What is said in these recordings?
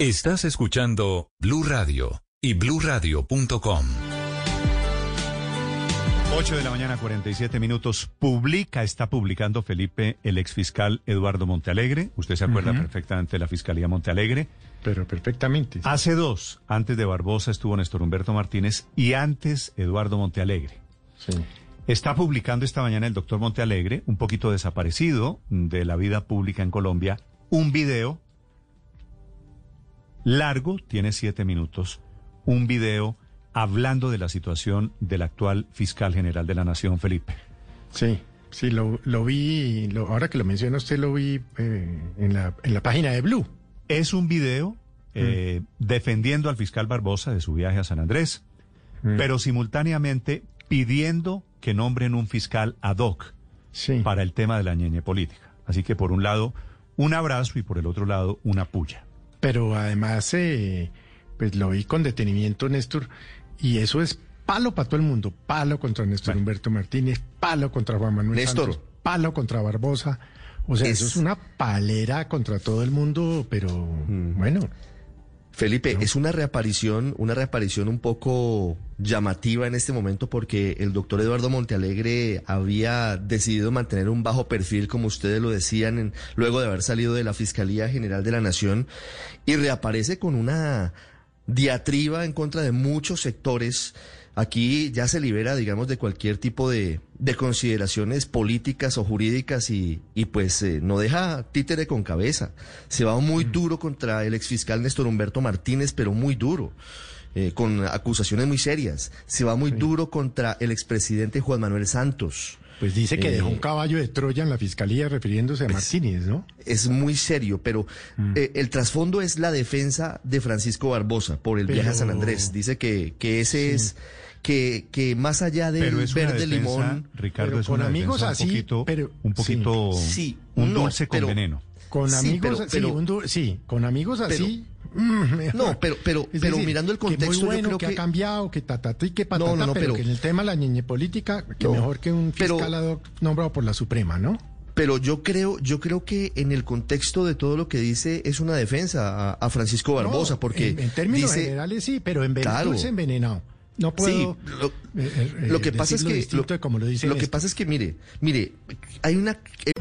Estás escuchando Blue Radio y BlueRadio.com. 8 de la mañana, 47 minutos. Publica, está publicando Felipe, el exfiscal Eduardo Montealegre. Usted se acuerda perfectamente de la Fiscalía Montealegre. Pero perfectamente. Hace dos, antes de Barbosa estuvo Néstor Humberto Martínez y antes Eduardo Montealegre. Sí. Está publicando esta mañana el doctor Montealegre, un poquito desaparecido de la vida pública en Colombia, un video largo, tiene siete minutos, un video hablando de la situación del actual fiscal general de la Nación, Felipe. Sí, sí, lo, lo vi, lo- ahora que lo menciona usted, lo vi eh, en, la, en la página de Blue. Es un video eh, defendiendo al fiscal Barbosa de su viaje a San Andrés, pero simultáneamente pidiendo que nombren un fiscal ad hoc Sí. para el tema de la ñeñe política. Así que por un lado, un abrazo y por el otro lado, una puya. Pero además, eh, pues lo vi con detenimiento, Néstor, y eso es palo para todo el mundo. Palo contra Néstor Bueno. Humberto Martínez, palo contra Juan Manuel Néstor. Santos, palo contra Barbosa. O sea, Es- eso es una palera contra todo el mundo, pero bueno. Felipe, es una reaparición, una reaparición un poco llamativa en este momento porque el doctor Eduardo Montealegre había decidido mantener un bajo perfil, como ustedes lo decían, en- luego de haber salido de la Fiscalía General de la Nación y reaparece con una diatriba en contra de muchos sectores. Aquí ya se libera, digamos, de cualquier tipo de, de consideraciones políticas o jurídicas y, y pues eh, no deja títere con cabeza. Se va muy duro contra el exfiscal Néstor Humberto Martínez, pero muy duro, eh, con acusaciones muy serias. Se va muy duro contra el expresidente Juan Manuel Santos. Pues dice que Eh, dejó un caballo de Troya en la fiscalía refiriéndose a Martínez, ¿no? Es muy serio, pero eh, el trasfondo es la defensa de Francisco Barbosa por el viaje a San Pero- Andrés. Dice que, que ese es, que, que más allá Pero es una verde defensa, limón, Ricardo, pero es con una amigos defensa así, un poquito, pero- un poquito, Sí, un no, dulce con pero- veneno. Con Sí, amigos, pero- sí, pero- un sí, con amigos así. Mm. No, pero- pero- Es pero decir, mirando el que muy contexto, yo bueno, creo que, que- ha cambiado, que tatatí, que patata, No, no, no, pero, pero- que en el tema de la niñe política, que mejor que un fiscal nombrado por la Suprema, ¿no? pero yo creo, yo creo que en el contexto de todo lo que dice es una defensa a, a Francisco Barbosa, porque en, en términos dice, generales sí, pero en Claro. dulce envenenado. No puedo. Sí, lo, eh, eh, lo que pasa es que como lo que Néstor. pasa es que mire, mire, hay una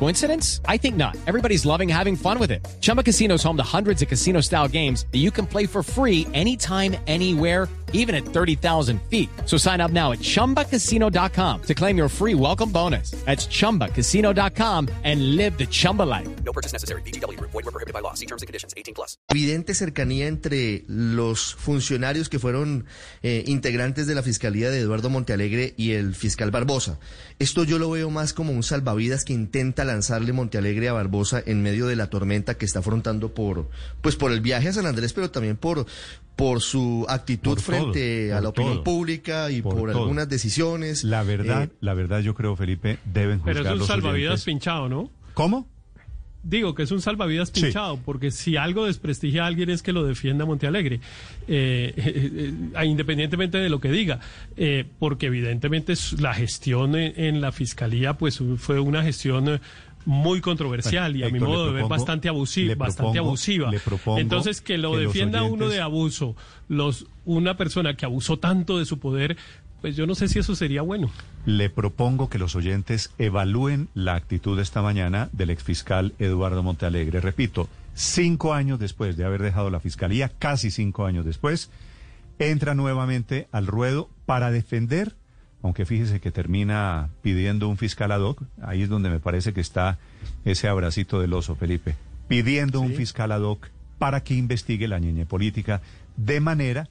Coincidence? I think not. Everybody's loving having fun with it. Chumba Casino is home to hundreds of casino style games that you can play for free anytime, anywhere even at 30,000 feet. So sign up now at ChumbaCasino.com to claim your free welcome bonus. That's ChumbaCasino.com and live the Chumba life. No purchase necessary. VGW Group. Void were prohibited by law. See terms and conditions. 18 plus. evidente cercanía entre los funcionarios que fueron eh, integrantes de la Fiscalía de Eduardo Montealegre y el fiscal Barbosa. Esto yo lo veo más como un salvavidas que intenta lanzarle Montealegre a Barbosa en medio de la tormenta que está afrontando por, pues por el viaje a San Andrés, pero también por, por su actitud Por todo, frente a la opinión todo, pública y por algunas decisiones. La verdad, Eh, la verdad yo creo, Felipe, deben juzgar Pero es un los salvavidas oyentes. pinchado, ¿no? ¿Cómo? Digo que es un salvavidas Sí. pinchado, porque si algo desprestigia a alguien es que lo defienda Montealegre, eh, eh, eh, independientemente de lo que diga, eh, porque evidentemente la gestión en, en la fiscalía pues fue una gestión muy controversial y a mi Héctor, modo de ver bastante abusiva, bastante abusiva. Entonces que lo que defienda uno de abuso, los una persona que abusó tanto de su poder, pues yo no sé si eso sería bueno. Le propongo que los oyentes evalúen la actitud de esta mañana del exfiscal Eduardo Montealegre. Repito, cinco años después de haber dejado la fiscalía, casi cinco años después, entra nuevamente al ruedo para defender, aunque fíjese que termina pidiendo un fiscal ad hoc, ahí es donde me parece que está ese abracito del oso, Felipe, pidiendo un fiscal ad hoc para que investigue la ñeñe política de manera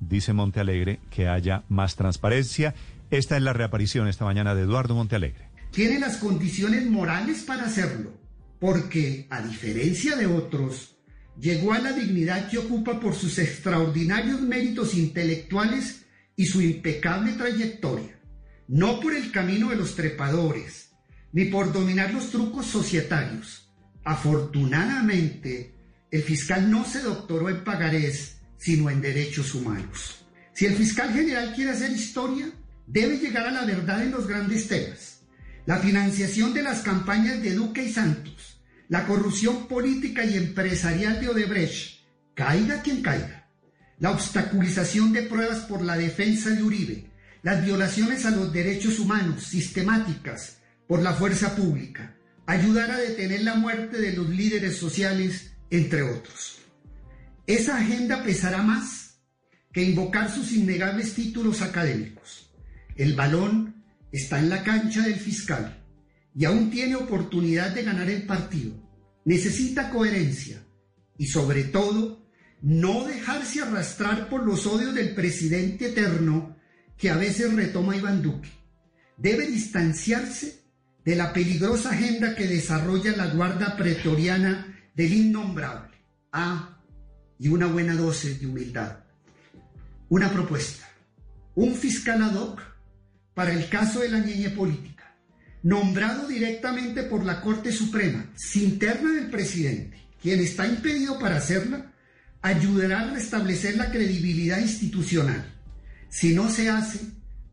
dice Montealegre, que haya más transparencia. Esta es la reaparición esta mañana de Eduardo Montealegre. Tiene las condiciones morales para hacerlo, porque, a diferencia de otros, llegó a la dignidad que ocupa por sus extraordinarios méritos intelectuales y su impecable trayectoria, no por el camino de los trepadores, ni por dominar los trucos societarios. Afortunadamente, el fiscal no se doctoró en pagarés, sino en derechos humanos. Si el fiscal general quiere hacer historia, debe llegar a la verdad en los grandes temas. La financiación de las campañas de Duque y Santos, la corrupción política y empresarial de Odebrecht, caiga quien caiga, la obstaculización de pruebas por la defensa de Uribe, las violaciones a los derechos humanos sistemáticas por la fuerza pública, ayudar a detener la muerte de los líderes sociales, entre otros. Esa agenda pesará más que invocar sus innegables títulos académicos. El balón está en la cancha del fiscal y aún tiene oportunidad de ganar el partido. Necesita coherencia y sobre todo no dejarse arrastrar por los odios del presidente eterno que a veces retoma Iván Duque. Debe distanciarse de la peligrosa agenda que desarrolla la Guardia Pretoriana del Innombrable. Ah, y una buena dosis de humildad. Una propuesta. Un fiscal ad hoc para el caso de la ñeñe política, nombrado directamente por la Corte Suprema, sin terna del presidente, quien está impedido para hacerla, ayudará a restablecer la credibilidad institucional. Si no se hace,